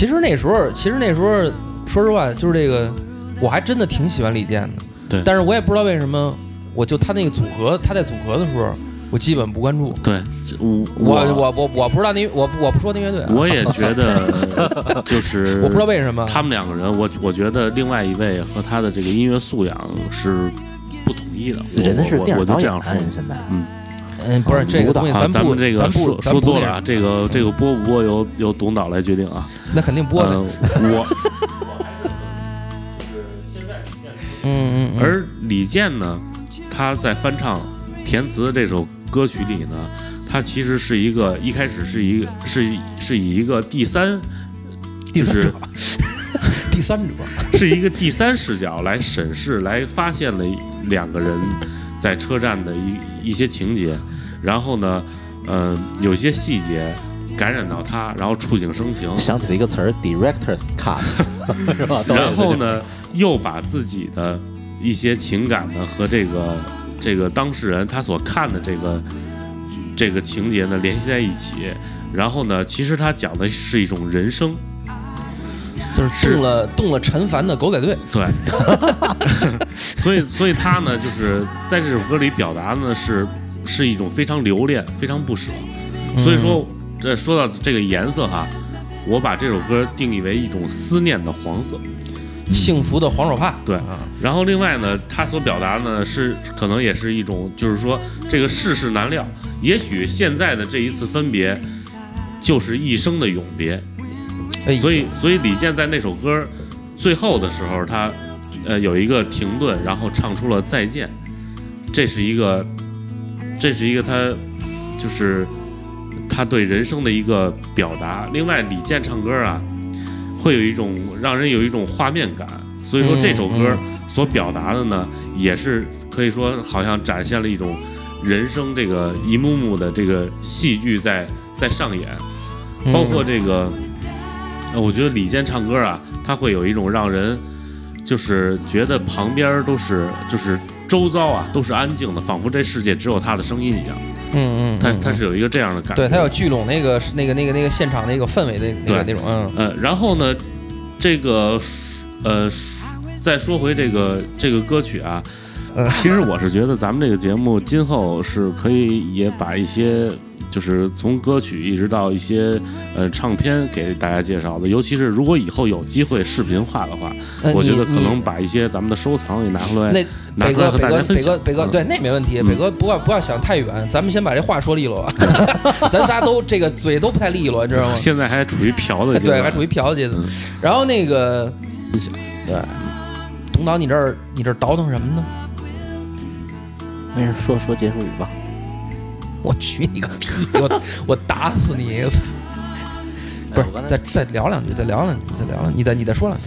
其实那时候，其实那时候，说实话，就是这个，我还真的挺喜欢李健的。对但是我也不知道为什么，我就他那个组合，他在组合的时候，我基本不关注。对，我我我我我不知道那我我不说那乐队啊，我也觉得 就是我不知道为什么他们两个人，我我觉得另外一位和他的这个音乐素养是不统一的。我人家是我我就电影导演啊，这样说。现在嗯，不是这个东西，咱不咱们这个说说多了啊，这个这个播不播由由董导来决定啊。那肯定播的。嗯，我嗯嗯嗯，而李健呢，他在翻唱填词这首歌曲里呢，他其实是一个一开始是一个是是以一个第三，就是 第三者，是一个第三视角来审视，来发现了两个人在车站的一一些情节，然后呢，嗯、有一些细节感染到他，然后触景生情，想起了一个词儿，director's cut，是吧？然后呢，又把自己的一些情感呢和这个这个当事人他所看的这个这个情节呢联系在一起，然后呢，其实他讲的是一种人生，就是是动了动了陈凡的狗仔队。对，所以所以他呢，就是在这首歌里表达呢是是一种非常留恋、非常不舍。所以说，这说到这个颜色哈，我把这首歌定义为一种思念的黄色。幸福的黄手帕，对啊，然后另外呢，他所表达呢是可能也是一种，就是说这个世事难料，也许现在的这一次分别就是一生的永别。哎所以，所以李健在那首歌最后的时候，他呃有一个停顿，然后唱出了再见，这是一个，这是一个他就是他对人生的一个表达。另外，李健唱歌啊，会有一种让人有一种画面感，所以说这首歌所表达的呢，也是可以说好像展现了一种人生这个一幕幕的这个戏剧在在上演。嗯。包括这个，呃我觉得李健唱歌啊，他会有一种让人就是觉得旁边都是就是周遭啊都是安静的，仿佛这世界只有他的声音一样。嗯嗯，他嗯他是有一个这样的感觉。对他有聚拢那个那个那个那个现场那个氛围的那个那种，嗯呃，然后呢，这个呃，再说回这个这个歌曲啊，嗯其实我是觉得咱们这个节目今后是可以也把一些。就是从歌曲一直到一些呃唱片给大家介绍的，尤其是如果以后有机会视频化的话，呃我觉得可能把一些咱们的收藏也拿出来，那拿出来和大家分享。北哥北哥，嗯对，那没问题。嗯北哥不要不要想太远，咱们先把这话说利落吧。咱仨都这个嘴都不太利落，你知道吗？现在还处于嫖的阶段，对，还处于嫖的阶段嗯。然后那个分享对，董导，你这儿你这儿倒腾什么呢？没事，说说结束语吧。我去你个屁！我我打死你！不是再再聊两句，再聊两句，再聊两句，你再你再说两句。